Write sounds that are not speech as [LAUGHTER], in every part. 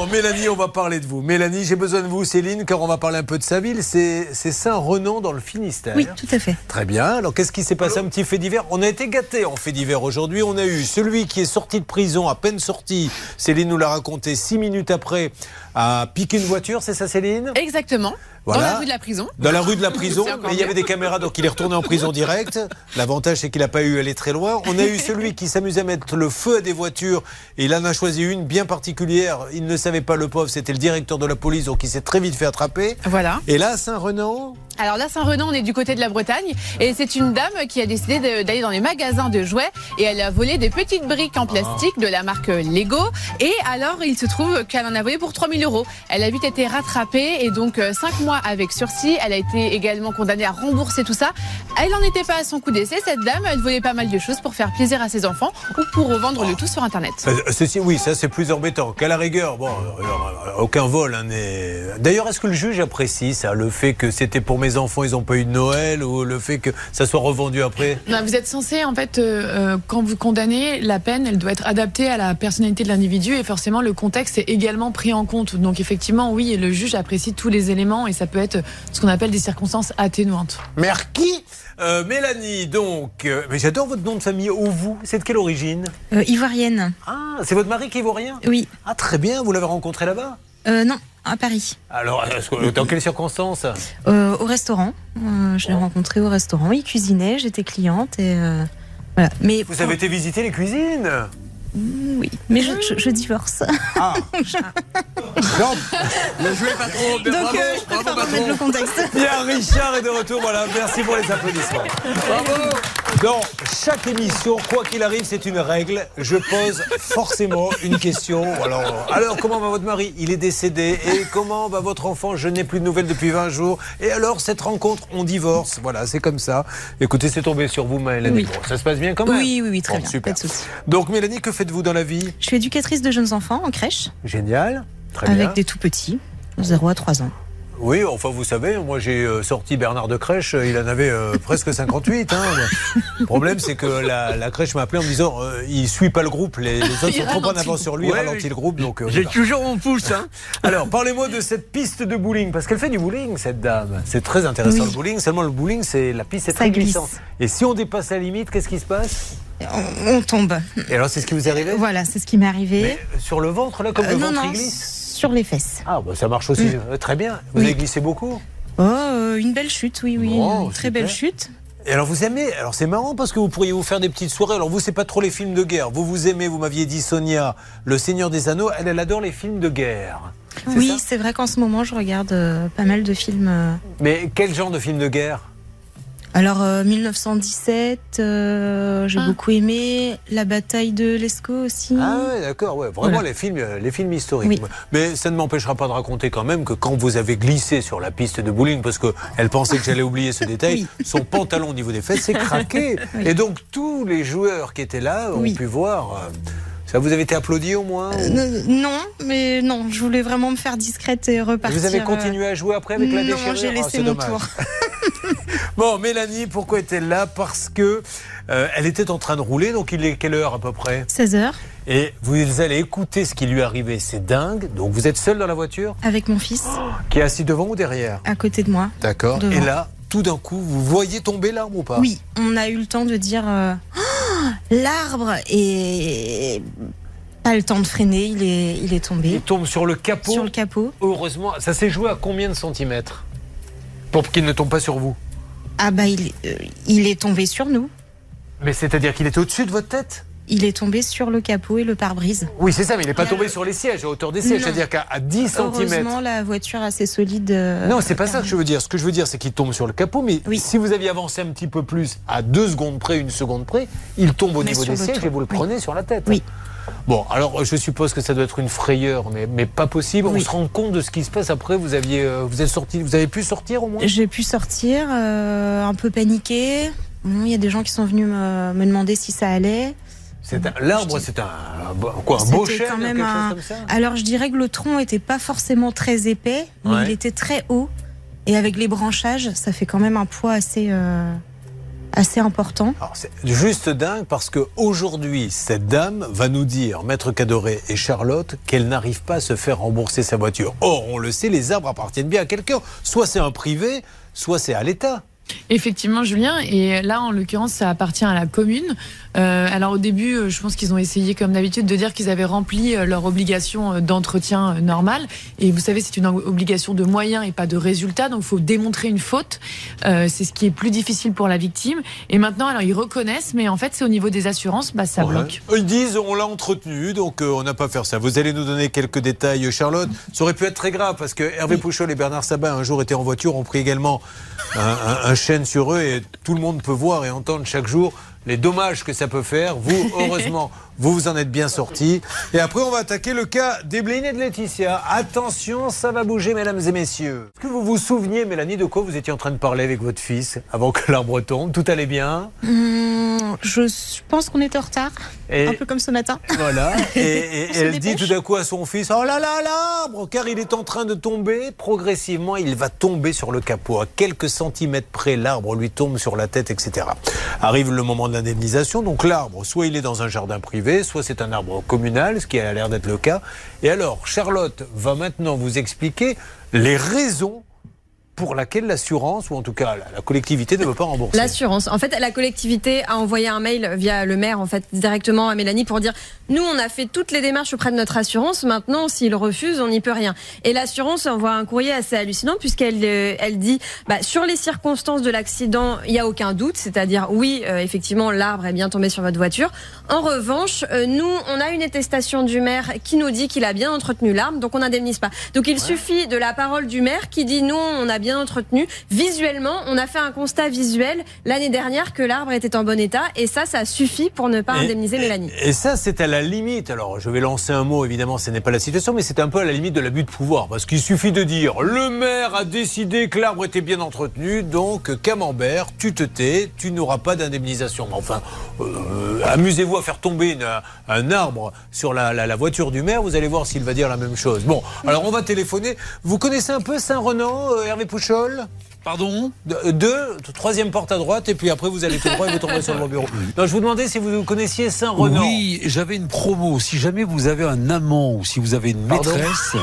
Bon, Mélanie, on va parler de vous. Mélanie, j'ai besoin de vous, Céline, car on va parler un peu de sa ville. C'est Saint-Renan dans le Finistère. Oui, tout à fait. Très bien. Alors, qu'est-ce qui s'est passé? Un petit fait divers. On a été gâtés en fait divers aujourd'hui. On a eu celui qui est sorti de prison, à peine sorti. Céline nous l'a raconté six minutes après, a piqué une voiture, c'est ça, Céline? Exactement. Dans la rue de la prison. Dans la rue de la prison, [LAUGHS] mais il y avait des caméras, donc il est retourné en prison direct. L'avantage, c'est qu'il n'a pas eu à aller très loin. On a eu [LAUGHS] celui qui s'amusait à mettre le feu à des voitures, et il en a choisi une bien particulière. Il ne savait pas, le pauvre, c'était le directeur de la police, donc il s'est très vite fait attraper. Voilà. Et là, Saint-Renan alors là, Saint-Renan, on est du côté de la Bretagne et c'est une dame qui a décidé d'aller dans les magasins de jouets et elle a volé des petites briques en plastique de la marque Lego. Et alors, il se trouve qu'elle en a volé pour 3000 euros. Elle a vite été rattrapée et donc 5 euh, mois avec sursis. Elle a été également condamnée à rembourser tout ça. Elle n'en était pas à son coup d'essai. Cette dame, elle volait pas mal de choses pour faire plaisir à ses enfants ou pour revendre le tout sur Internet. Euh, oui, ça c'est plus embêtant. Qu'à la rigueur, bon, euh, aucun vol. Hein, D'ailleurs, est-ce que le juge apprécie ça, le fait que c'était pour mes enfants, ils n'ont pas eu de Noël ou le fait que ça soit revendu après? Vous êtes censé, en fait, euh, euh, quand vous condamnez, la peine, elle doit être adaptée à la personnalité de l'individu et forcément le contexte est également pris en compte. Donc effectivement, oui, le juge apprécie tous les éléments et ça peut être ce qu'on appelle des circonstances atténuantes. Merci. Euh, Mélanie, donc, mais j'adore votre nom de famille. Ou vous, c'est de quelle origine? Ivoirienne. Ah, c'est votre mari qui est ivoirien? Oui. Ah, très bien. Vous l'avez rencontré là-bas? Non, à Paris. Alors, dans quelles circonstances euh, Au restaurant. Euh, je l'ai rencontré au restaurant. Il cuisinait, j'étais cliente et euh, voilà. Mais vous avez été visiter les cuisines oui, mais je, je, divorce. Ah. [LAUGHS] non, ne jouez pas trop. Donc, bravo, euh, je bravo, remettre le contexte. Bien, Richard est de retour. Voilà, merci pour les applaudissements. Bravo. Dans chaque émission, quoi qu'il arrive, c'est une règle. Je pose forcément une question. Alors, alors, comment va votre mari? Il est décédé. Et comment va votre enfant? Je n'ai plus de nouvelles depuis 20 jours. Et alors, cette rencontre, on divorce. Voilà, c'est comme ça. Écoutez, c'est tombé sur vous, Mélanie. Oui. ça se passe bien quand même Oui, oui, oui, très bien. Super. Donc, Mélanie, que faites-vous dans la vie? Je suis éducatrice de jeunes enfants en crèche. Génial. Très avec des tout petits, 0 à 3 ans. Oui, enfin vous savez, moi j'ai euh, sorti Bernard de crèche, il en avait euh, [LAUGHS] presque 58. Hein. Le problème c'est que la, crèche m'a appelé en me disant euh, il suit pas le groupe, les, autres [LAUGHS] sont trop en avance sur lui, il ralentit le groupe. Donc j'ai toujours mon pouce. Hein. [LAUGHS] Alors parlez-moi de cette piste de bowling parce qu'elle fait du bowling cette dame. C'est très intéressant le bowling. Seulement le bowling c'est la piste est très glissante. Et si on dépasse la limite, qu'est-ce qui se passe? On, tombe. Et alors, c'est ce qui vous est arrivé? Voilà, c'est ce qui m'est arrivé. sur le ventre, là, comme le ventre non, glisse? Sur les fesses. Ah, bah, ça marche aussi mm. très bien. Vous avez glissé beaucoup Oh, euh, une belle chute, oui, oui. Oh, une très belle chute. Et alors vous aimez, alors c'est marrant parce que vous pourriez vous faire des petites soirées. Alors vous c'est pas trop les films de guerre. Vous vous aimez, vous m'aviez dit Sonia, Le Seigneur des Anneaux. Elle, elle adore les films de guerre. Oui, c'est vrai qu'en ce moment je regarde euh, pas mal de films. Euh. Mais quel genre de films de guerre? Alors 1917, euh, euh, j'ai ah. beaucoup aimé la bataille de l'Escaut aussi. Ah ouais, d'accord, ouais, vraiment les films, euh, les films historiques. Mais ça ne m'empêchera pas de raconter quand même que quand vous avez glissé sur la piste de bowling, parce qu'elle pensait que j'allais oublier ce [LAUGHS] détail, son pantalon au niveau des fesses s'est [LAUGHS] craqué, et donc tous les joueurs qui étaient là ont pu voir. Ça vous avez été applaudi au moins Non, mais non, je voulais vraiment me faire discrète et repartir. Vous avez continué à jouer après avec la déchirure Non, j'ai laissé ah, mon tour. [LAUGHS] [LAUGHS] bon, Mélanie, pourquoi est-elle là? Parce que euh, elle était en train de rouler, donc il est quelle heure à peu près? 16 heures. Et vous allez écouter ce qui lui est arrivé, c'est dingue. Donc vous êtes seul dans la voiture? Avec mon fils. qui est assis devant ou derrière? À côté de moi. D'accord. Et là, tout d'un coup, vous voyez tomber l'arbre ou pas? Oui, on a eu le temps de dire euh, oh, [GASPS] l'arbre et pas le temps de freiner, il est, il est tombé. Il tombe sur le capot. Sur le capot. Heureusement, ça s'est joué à combien de centimètres? Pour qu'il ne tombe pas sur vous Ah bah il, euh, il est tombé sur nous. Mais c'est-à-dire qu'il était au-dessus de votre tête? Il est tombé sur le capot et le pare-brise. Oui, c'est ça, mais il n'est pas tombé sur les sièges, à hauteur des sièges. C'est-à-dire qu'à 10 cm. Heureusement, la voiture assez solide. Euh, non, c'est pas ça que je veux dire. Ce que je veux dire, c'est qu'il tombe sur le capot, mais si vous aviez avancé un petit peu plus, à 2 secondes près, une seconde près, il tombe au niveau des sièges et vous le prenez sur la tête. Oui. Bon, alors je suppose que ça doit être une frayeur, mais, mais pas possible. On se rend compte de ce qui se passe après. Vous aviez, euh, vous êtes sorti, vous avez pu sortir au moins? J'ai pu sortir, euh, un peu paniqué. Il y a des gens qui sont venus me, demander si ça allait. L'arbre, c'est un, quoi, un beau chêne, quand même comme ça? Alors je dirais que le tronc était pas forcément très épais, mais il était très haut. Et avec les branchages, ça fait quand même un poids assez. Euh, assez important. C'est juste dingue parce qu'aujourd'hui, cette dame va nous dire, Maître Cadoré et Charlotte, qu'elle n'arrive pas à se faire rembourser sa voiture. Or, on le sait, les arbres appartiennent bien à quelqu'un. Soit c'est un privé, soit c'est à l'État. Effectivement, Julien. Et là, en l'occurrence, ça appartient à la commune. Euh, alors au début, euh, je pense qu'ils ont essayé, comme d'habitude, de dire qu'ils avaient rempli euh, leur obligation d'entretien normal. Et vous savez, c'est une obligation de moyens et pas de résultats. Donc il faut démontrer une faute. Euh, c'est ce qui est plus difficile pour la victime. Et maintenant, alors ils reconnaissent, mais en fait, c'est au niveau des assurances, bah, ça Ouais. bloque. Ils disent on l'a entretenu, donc euh, on n'a pas fait ça. Vous allez nous donner quelques détails, Charlotte. Ça aurait pu être très grave parce que Hervé Pouchol et Bernard Sabat un jour étaient en voiture, ont pris également un, un- un chêne sur eux et tout le monde peut voir et entendre chaque jour les dommages que ça peut faire. Vous, [LAUGHS] heureusement, vous vous en êtes bien sortis. Et après, on va attaquer le cas d'Ebline et de Laetitia. Attention, ça va bouger, mesdames et messieurs. Est-ce que vous vous souveniez, Mélanie, de quoi vous étiez en train de parler avec votre fils avant que l'arbre tombe? Tout allait bien? Hum, je pense qu'on était en retard, et... un peu comme ce matin. Voilà. [LAUGHS] Et, elle dit tout d'un coup à son fils Oh là là, l'arbre Car il est en train de tomber. Progressivement, il va tomber sur le capot. À quelques centimètres près, l'arbre lui tombe sur la tête, etc. Arrive le moment de l'indemnisation. Donc l'arbre, soit il est dans un jardin privé, soit c'est un arbre communal, ce qui a l'air d'être le cas. Et alors, Charlotte va maintenant vous expliquer les raisons pour laquelle l'assurance, ou en tout cas la, collectivité, ne veut pas rembourser. L'assurance. En fait, la collectivité a envoyé un mail via le maire, en fait, directement à Mélanie pour dire nous, on a fait toutes les démarches auprès de notre assurance. Maintenant, s'il refuse, on n'y peut rien. Et l'assurance envoie un courrier assez hallucinant puisqu'elle euh, elle dit bah, sur les circonstances de l'accident, il n'y a aucun doute. C'est-à-dire, oui, euh, effectivement, l'arbre est bien tombé sur votre voiture. En revanche, euh, nous, on a une attestation du maire qui nous dit qu'il a bien entretenu l'arbre, donc on n'indemnise pas. Donc il suffit de la parole du maire qui dit non, on a bien entretenu. Visuellement, on a fait un constat visuel l'année dernière que l'arbre était en bon état et ça, ça suffit pour ne pas Et- indemniser Mélanie. Et ça, c'est à la limite. Alors, je vais lancer un mot, évidemment, ce n'est pas la situation, mais c'est un peu à la limite de l'abus de pouvoir. Parce qu'il suffit de dire le maire a décidé que l'arbre était bien entretenu, donc Camembert, tu te tais, tu n'auras pas d'indemnisation. Enfin, euh, amusez-vous à faire tomber une- un arbre sur la, la- la voiture du maire, vous allez voir s'il va dire la même chose. Bon, alors on va téléphoner. Vous connaissez un peu Saint-Renan, euh, Hervé Pouchol Pardon De- Deux, troisième porte à droite, et puis après vous allez tout droit et vous tomberez sur le bon bureau. Non, je vous demandais si vous connaissiez Saint-Renan. Oui, j'avais une promo. Si jamais vous avez un amant ou si vous avez une Pardon maîtresse,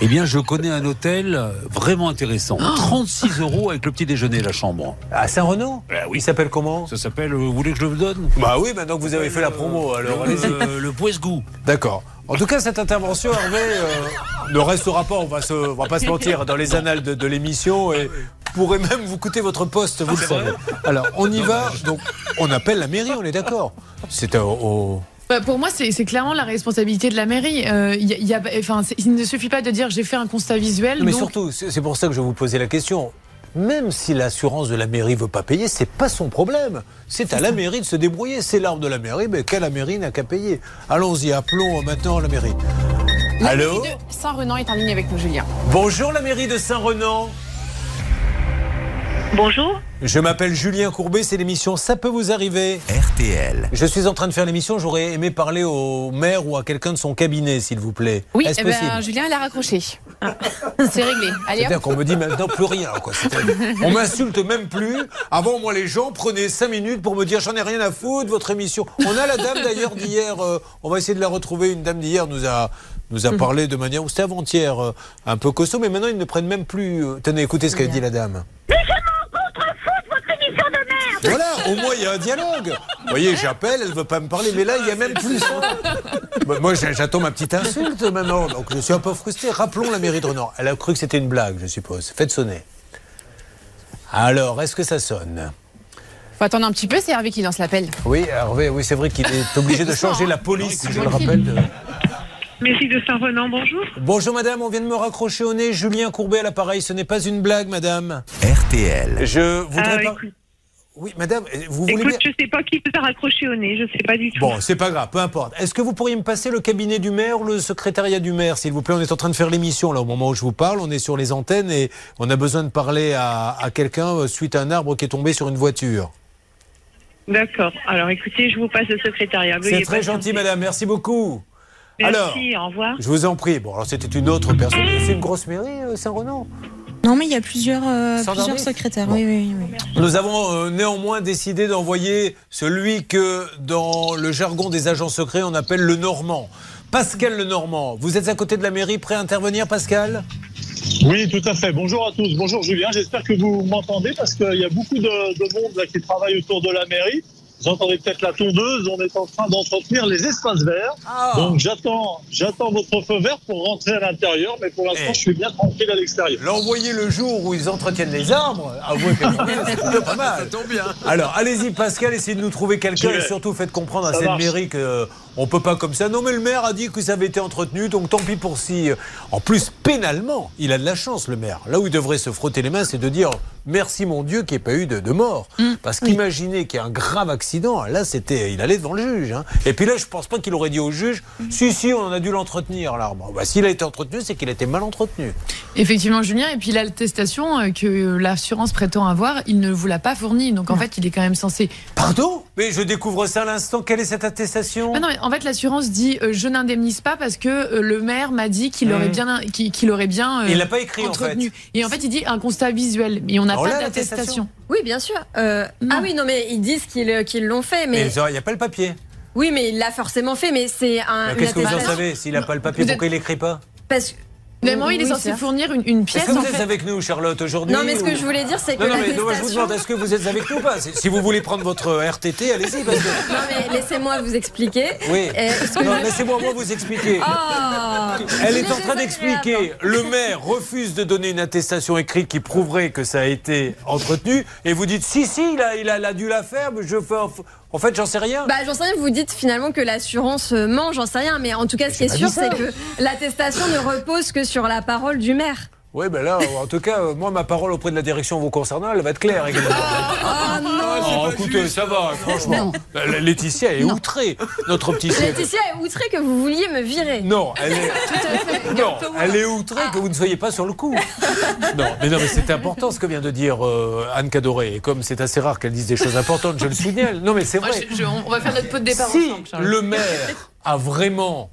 eh bien, je connais un hôtel euh, vraiment intéressant. Oh 36 euros avec le petit déjeuner, la chambre. À Saint-Renan Ah oui. Il s'appelle comment Ça s'appelle, euh, vous voulez que je le donne Bah oui, maintenant que vous avez fait la promo, alors le, allez-y. le, le Poesgout. D'accord. En tout cas, cette intervention, Hervé, euh, ne restera pas, on va, se, on va pas se mentir, dans les annales de, de l'émission et pourrait même vous coûter votre poste, vous le savez. Alors, on y va, donc on appelle la mairie, on est d'accord C'est au, au- Bah, pour moi, c'est clairement la responsabilité de la mairie. Euh, il y a- il y a- enfin, il ne suffit pas de dire j'ai fait un constat visuel. Mais donc- surtout, c'est pour ça que je vous posais la question. Même si l'assurance de la mairie veut pas payer, c'est pas son problème. C'est à la mairie de se débrouiller. C'est l'arbre de la mairie, mais qu'à la mairie n'a qu'à payer. Allons-y, appelons maintenant la mairie. La Allô mairie de Saint-Renan est en ligne avec nous, Julien. Bonjour la mairie de Saint-Renan. Bonjour. Je m'appelle Julien Courbet, c'est l'émission Ça peut vous arriver. RTL. Je suis en train de faire l'émission, j'aurais aimé parler au maire ou à quelqu'un de son cabinet, s'il vous plaît. Oui, Est-ce eh ben, possible Julien, elle a raccroché. [LAUGHS] C'est réglé. C'est-à-dire qu'on me dit maintenant plus rien. Quoi. On m'insulte même plus. Avant, moi, les gens prenaient 5 minutes pour me dire j'en ai rien à foutre, votre émission. On a la dame d'ailleurs d'hier, euh, on va essayer de la retrouver. Une dame d'hier nous a, nous a parlé de manière, c'était avant-hier, euh, un peu costaud, mais maintenant ils ne prennent même plus. euh, Tenez, écoutez ce qu'a dit la dame. Voilà, au moins il y a un dialogue. Vous voyez, j'appelle, elle veut pas me parler, mais là il y a même plus. Bah, Moi j'attends ma petite insulte maintenant, donc je suis un peu frustré. Rappelons la mairie de Renan. Elle a cru que c'était une blague, je suppose. Faites sonner. Alors, est-ce que ça sonne? Faut attendre un petit peu, c'est Hervé qui lance l'appel. Oui, Hervé, oui, c'est vrai qu'il est obligé de [LAUGHS] changer la police, je le rappelle. de- Mairie de Saint-Renan, bonjour. Bonjour madame, on vient de me raccrocher au nez. Julien Courbet à l'appareil, ce n'est pas une blague, madame. RTL. Je voudrais Ah, pas. écoute, Oui, madame, vous voulez écoute, bien. je sais pas qui vous a raccroché au nez, je sais pas du tout. Bon, c'est pas grave, peu importe. Est-ce que vous pourriez me passer le cabinet du maire ou le secrétariat du maire, s'il vous plaît? On est en train de faire l'émission, là, au moment où je vous parle. On est sur les antennes et on a besoin de parler à, à quelqu'un euh, suite à un arbre qui est tombé sur une voiture. D'accord. Alors écoutez, je vous passe le secrétariat. C'est très gentil, madame. Merci beaucoup. Merci, Alors, au revoir. Je vous en prie. Bon, alors c'était une autre personne. C'est une grosse mairie, euh, Saint-Renan? Non, mais il y a plusieurs, euh, plusieurs secrétaires. Bon. Oui, oui, oui. Nous avons euh, néanmoins décidé d'envoyer celui que, dans le jargon des agents secrets, on appelle le Normand. Pascal le Normand, vous êtes à côté de la mairie, prêt à intervenir, Pascal? Oui, tout à fait. Bonjour à tous. Bonjour Julien. J'espère que vous m'entendez parce qu'il y a beaucoup de, de monde là, qui travaille autour de la mairie. Vous entendez peut-être la tondeuse. On est en train d'entretenir les espaces verts. Ah. Donc j'attends, j'attends votre feu vert pour rentrer à l'intérieur. Mais pour l'instant, Eh. je suis bien tranquille à l'extérieur. L'envoyer le jour où ils entretiennent les arbres, avouez que c'est [LAUGHS] pas mal. Alors, allez-y, Pascal, essayez de nous trouver quelqu'un et surtout faites comprendre à Ça cette mairie que euh, on peut pas comme ça. Non, mais le maire a dit que ça avait été entretenu, donc tant pis pour si. euh, En plus, pénalement, il a de la chance, le maire. Là où il devrait se frotter les mains, c'est de dire merci mon Dieu qu'il n'y ait pas eu de, de mort. Parce qu'imaginez qu'il y a un grave accident, là, c'était, il allait devant le juge. hein. Et puis là, je pense pas qu'il aurait dit au juge, si, si, on a dû l'entretenir, l'arbre. Bah, s'il a été entretenu, c'est qu'il a été mal entretenu. Effectivement, Julien. Et puis l'attestation euh, que l'assurance prétend avoir, il ne vous l'a pas fournie. Donc en fait, il est quand même censé. Pardon? Mais je découvre ça à l'instant. Quelle est cette attestation? Ah non, mais en fait, l'assurance dit euh, je n'indemnise pas parce que euh, le maire m'a dit qu'il Mhm. aurait bien, qu'il aurait bien. euh, Il l'a pas écrit, en entretenu. Et en fait, il dit un constat visuel. Mais on n'a pas d'attestation. Oui, bien sûr. Euh, ah oui, non, mais ils disent qu'ils qu'ils l'ont fait. Mais il n'y a pas le papier. oui, mais il l'a forcément fait. Mais c'est un. Qu'est-ce que vous en savez S'il n'a pas le papier, pourquoi il l'écrit pas? Parce que. Finalement, il est Oui, censé fournir une, une Est-ce pièce. que vous en êtes fait. avec nous, Charlotte, aujourd'hui Non, mais ce que ou- je voulais dire, c'est que Non, non, mais non, je vous demande, est-ce que vous êtes avec nous ou pas? Si- vous voulez prendre votre RTT, allez-y. Parce que... Non, mais laissez-moi vous expliquer. Oui. Euh, Non, je- laissez-moi moi vous expliquer. Ah. Elle est en train d'expliquer. Le maire refuse de donner une attestation écrite qui prouverait que ça a été entretenu. Et vous dites si, si, il a, il a, il a dû la faire. Mais je fais. En fait, j'en sais rien. Bah, j'en sais rien, vous dites finalement que l'assurance euh, ment, j'en sais rien, mais en tout cas, ce qui est sûr, c'est que l'attestation ne repose que sur la parole du maire. Oui, ben là, en tout cas, euh, moi, ma parole auprès de la direction vous concernant, elle va être claire également. Ah non Oh, écoutez, ça va, franchement. La- Laetitia est outrée, notre petite Laetitia est outrée que vous vouliez me virer. Non, elle est, non, elle est outrée que vous ne soyez pas sur le coup. Non, mais non, mais c'est important ce que vient de dire euh, Anne Cadoré. Et comme c'est assez rare qu'elle dise des choses importantes, je le signale. Non, mais c'est Moi, vrai. je- je- on va faire notre pot de départ Si ensemble. Charles. le maire a vraiment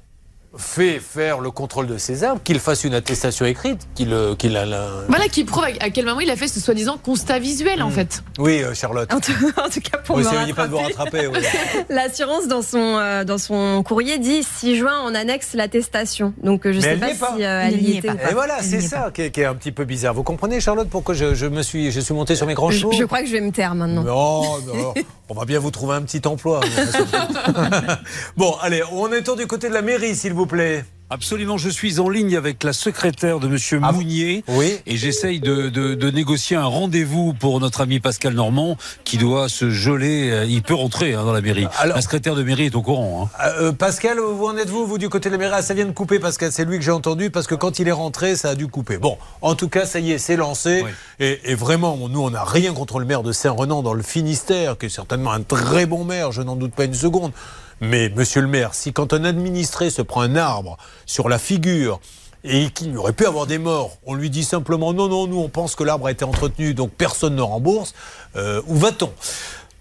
fait faire le contrôle de ses arbres, qu'il fasse une attestation écrite, qu'il euh, qu'il a la... Voilà qui prouve à quel moment il a fait ce soi-disant constat visuel Hmm. en fait. Oui, euh, Charlotte. En tout, en tout cas, pour Vous me essayez pas de vous rattraper, rattraper. oui. [LAUGHS] l'assurance dans son euh, dans son courrier dit 6 juin en annexe l'attestation. Donc euh, je Mais sais pas pas. si euh, Il elle n'y y est était pas. Et voilà, c'est ça qui est, qui est un petit peu bizarre. Vous comprenez, Charlotte, pourquoi je, je me suis, je suis monté sur mes grands Je, chevaux je crois que je vais me taire maintenant. Non, non, on va bien vous trouver un petit emploi. [LAUGHS] [LAUGHS] bon, allez, on est du côté de la mairie, s'il vous plaît. Absolument, je suis en ligne avec la secrétaire de Monsieur Ah, Mounier. Oui. Et j'essaye de, de- de négocier un rendez-vous pour notre ami Pascal Normand qui doit se geler. euh, Il peut rentrer hein, dans la mairie. Alors- la secrétaire de mairie est au courant. hein. Euh, Pascal, où en êtes-vous, vous, du côté de la mairie? Ah, Ça vient de couper, Pascal, c'est lui que j'ai entendu, parce que quand il est rentré, ça a dû couper. Bon, en tout cas, ça y est, c'est lancé. Oui. Et, et vraiment, nous, on n'a rien contre le maire de Saint-Renan dans le Finistère, qui est certainement un très bon maire, je n'en doute pas une seconde. Mais, monsieur le maire, si quand un administré se prend un arbre sur la figure, et qu'il aurait pu avoir des morts, on lui dit simplement non, non, nous on pense que l'arbre a été entretenu, donc personne ne rembourse, euh, où va-t-on?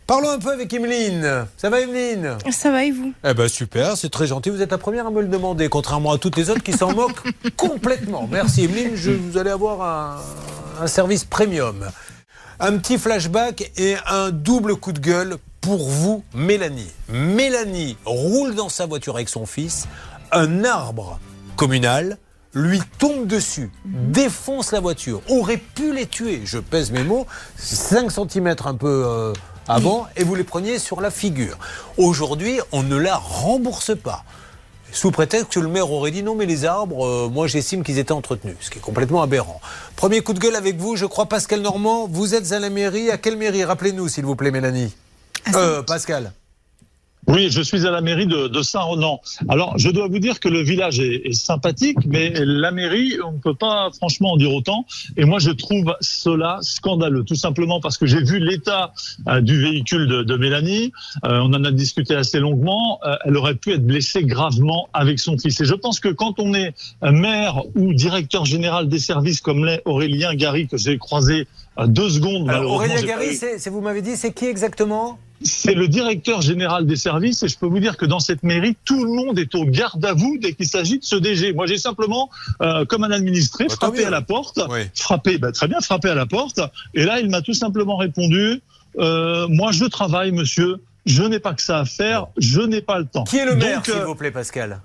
Parlons un peu avec Emeline. Ça va, Emeline? Ça va et vous? Eh ben super, c'est très gentil. Vous êtes la première à me le demander, contrairement à toutes les autres qui s'en [LAUGHS] moquent complètement. Merci Emeline, je, vous allez avoir un, un service premium. Un petit flashback et un double coup de gueule pour vous, Mélanie. Mélanie roule dans sa voiture avec son fils. Un arbre communal lui tombe dessus, défonce la voiture, aurait pu les tuer. Je pèse mes mots, 5 cm un peu euh, avant, et vous les preniez sur la figure. Aujourd'hui, on ne la rembourse pas. Sous prétexte que le maire aurait dit non, mais les arbres, euh, moi j'estime qu'ils étaient entretenus, ce qui est complètement aberrant. Premier coup de gueule avec vous, je crois Pascal Normand, vous êtes à la mairie. À quelle mairie Rappelez-nous, s'il vous plaît, Mélanie? Euh, Pascal. Oui, je suis à la mairie de, de Saint-Renan. Alors, je dois vous dire que le village est, est sympathique, mais la mairie, on ne peut pas franchement en dire autant. Et moi, je trouve cela scandaleux, tout simplement parce que j'ai vu l'état euh, du véhicule de, de Mélanie. Euh, on en a discuté assez longuement. Euh, elle aurait pu être blessée gravement avec son fils. Et je pense que quand on est maire ou directeur général des services comme l'est Aurélien Gary, que j'ai croisé deux secondes. Alors, Aurélien Gary, c'est vous m'avez dit, c'est qui exactement? C'est le directeur général des services et je peux vous dire que dans cette mairie, tout le monde est au garde à vous dès qu'il s'agit de ce DG. Moi, j'ai simplement, euh, comme un administré, Bah, frappé à la porte, Oui. frappé, bah, très bien, frappé à la porte. Et là, il m'a tout simplement répondu euh, Moi, je travaille, monsieur. Je n'ai pas que ça à faire. Je n'ai pas le temps. Qui est le maire, Donc, s'il euh, vous plaît, Pascal?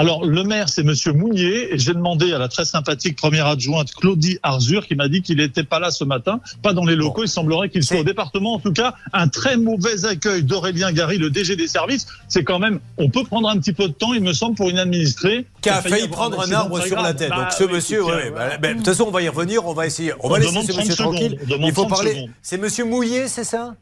Alors, le maire, c'est Monsieur Mounier, et j'ai demandé à la très sympathique première adjointe Claudie Arzur, qui m'a dit qu'il n'était pas là ce matin, pas dans les locaux. Il semblerait qu'il soit au département. En tout cas, un très mauvais accueil d'Aurélien Gary, le DG des services. C'est quand même, on peut prendre un petit peu de temps, il me semble, pour une administrée Qui a failli prendre un arbre sur la tête. Bah, Donc ce oui, monsieur, ouais, voilà. bah, bah, de toute façon, on va y revenir, on va essayer. On, On va laisser ce 30 monsieur tranquille. Il faut 30 parler. C'est monsieur Mouillet, c'est ça?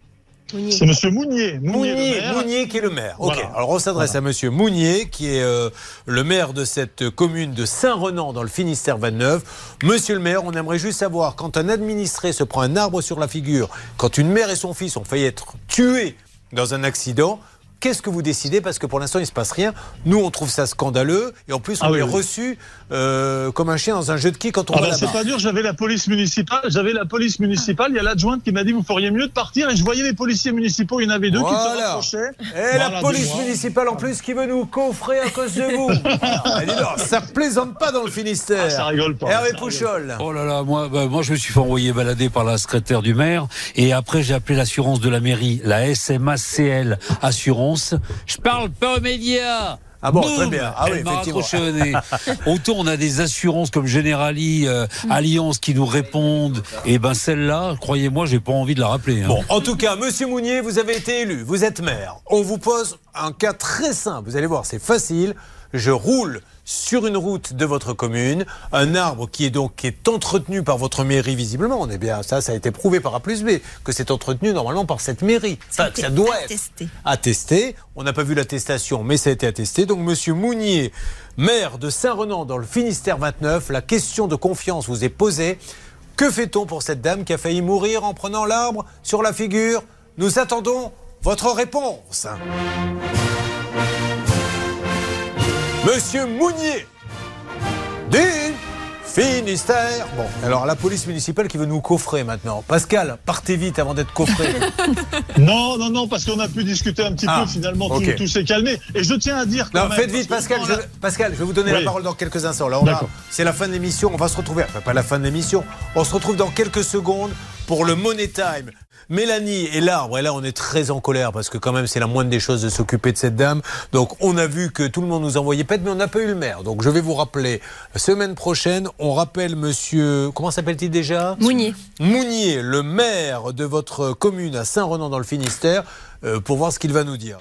C'est Monsieur Mounier. Mounier, Mounier, qui est le maire. Ok. Voilà. Alors on s'adresse à Monsieur Mounier, qui est euh, le maire de cette commune de Saint-Renan dans le Finistère 29. Monsieur le maire, on aimerait juste savoir quand un administré se prend un arbre sur la figure, quand une mère et son fils ont failli être tués dans un accident. Qu'est-ce que vous décidez Parce que pour l'instant, il ne se passe rien. Nous, on trouve ça scandaleux. Et en plus, on Ah oui, est oui. reçu euh, comme un chien dans un jeu de qui quand on Ah va bah, c'est pas dur, j'avais la police municipale, j'avais la police municipale, il y a l'adjointe qui m'a dit vous feriez mieux de partir et je voyais les policiers municipaux, il y en avait deux qui se Voilà. rapprochaient. Et la Voilà, police dis-moi. municipale en plus qui veut nous coffrer à cause de vous. [LAUGHS] Ah, dis donc, ça plaisante pas dans le Finistère. Ah, ça rigole pas. Hervé Pouchol. Oh là là, moi, bah, moi je me suis fait envoyer balader par la secrétaire du maire et après j'ai appelé l'assurance de la mairie, la SMACL Assurance. Je parle pas aux médias. Ah bon, Boum très bien. Ah oui, effectivement. [LAUGHS] Autant on a des assurances comme Generali, euh, Alliance qui nous répondent, et ben celle-là, croyez-moi, j'ai pas envie de la rappeler. hein. Bon, en tout cas, monsieur Mounier, vous avez été élu, vous êtes maire. On vous pose un cas très simple. Vous allez voir, c'est facile. Je roule sur une route de votre commune, un arbre qui est donc qui est entretenu par votre mairie visiblement. On est bien, ça, ça a été prouvé par A plus B que c'est entretenu normalement par cette mairie. Ça, doit être attesté. attesté. On n'a pas vu l'attestation, mais ça a été attesté. Donc, monsieur Mounier, maire de Saint-Renan dans le Finistère 29, la question de confiance vous est posée. Que fait-on pour cette dame qui a failli mourir en prenant l'arbre sur la figure? Nous attendons votre réponse. Monsieur Mounier, du Finistère. Bon, alors la police municipale qui veut nous coffrer maintenant. Pascal, partez vite avant d'être coffré. [LAUGHS] Non, non, non, parce qu'on a pu discuter un petit Ah, peu, finalement, tout- s'est calmé. Et je tiens à dire quand Non, même, faites vite, Pascal. Je, Pascal, je vais vous donner la parole dans quelques instants. Là, on c'est la fin de l'émission. On va se retrouver. Enfin, pas la fin de l'émission. On se retrouve dans quelques secondes pour le Money Time. Mélanie et l'arbre, et là on est très en colère parce que quand même c'est la moindre des choses de s'occuper de cette dame. Donc on a vu que tout le monde nous envoyait pète, mais on n'a pas eu le maire. Donc je vais vous rappeler, semaine prochaine, on rappelle monsieur, comment s'appelle-t-il déjà? Mounier. Mounier, le maire de votre commune à Saint-Renan dans le Finistère, euh, pour voir ce qu'il va nous dire.